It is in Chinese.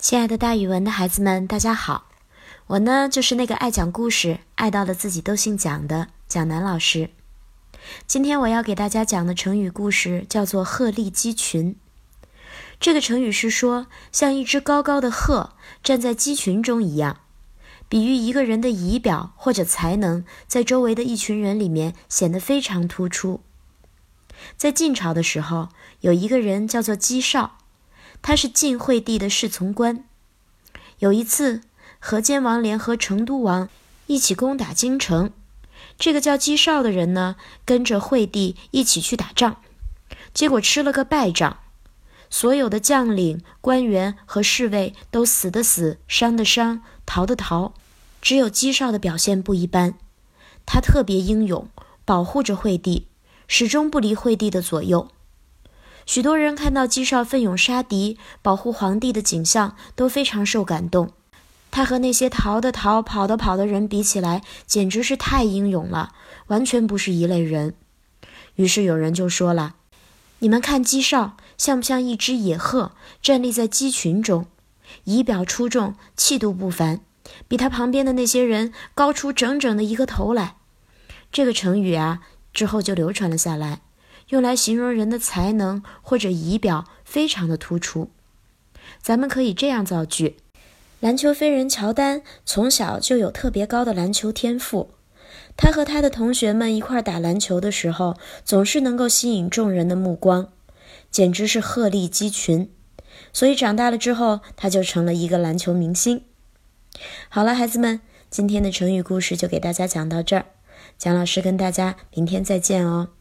亲爱的，大语文的孩子们，大家好！我呢，就是那个爱讲故事、爱到了自己都姓蒋的蒋楠老师。今天我要给大家讲的成语故事叫做“鹤立鸡群”。这个成语是说，像一只高高的鹤站在鸡群中一样，比喻一个人的仪表或者才能在周围的一群人里面显得非常突出。在晋朝的时候，有一个人叫做姬少。他是晋惠帝的侍从官。有一次，河间王联合成都王一起攻打京城。这个叫姬少的人呢，跟着惠帝一起去打仗，结果吃了个败仗。所有的将领、官员和侍卫都死的死，伤的伤，逃的逃。只有姬少的表现不一般，他特别英勇，保护着惠帝，始终不离惠帝的左右。许多人看到姬少奋勇杀敌、保护皇帝的景象，都非常受感动。他和那些逃的逃、跑的跑的人比起来，简直是太英勇了，完全不是一类人。于是有人就说了：“你们看姬少像不像一只野鹤，站立在鸡群中，仪表出众，气度不凡，比他旁边的那些人高出整整的一个头来？”这个成语啊，之后就流传了下来。用来形容人的才能或者仪表非常的突出，咱们可以这样造句：篮球飞人乔丹从小就有特别高的篮球天赋，他和他的同学们一块打篮球的时候，总是能够吸引众人的目光，简直是鹤立鸡群。所以长大了之后，他就成了一个篮球明星。好了，孩子们，今天的成语故事就给大家讲到这儿，蒋老师跟大家明天再见哦。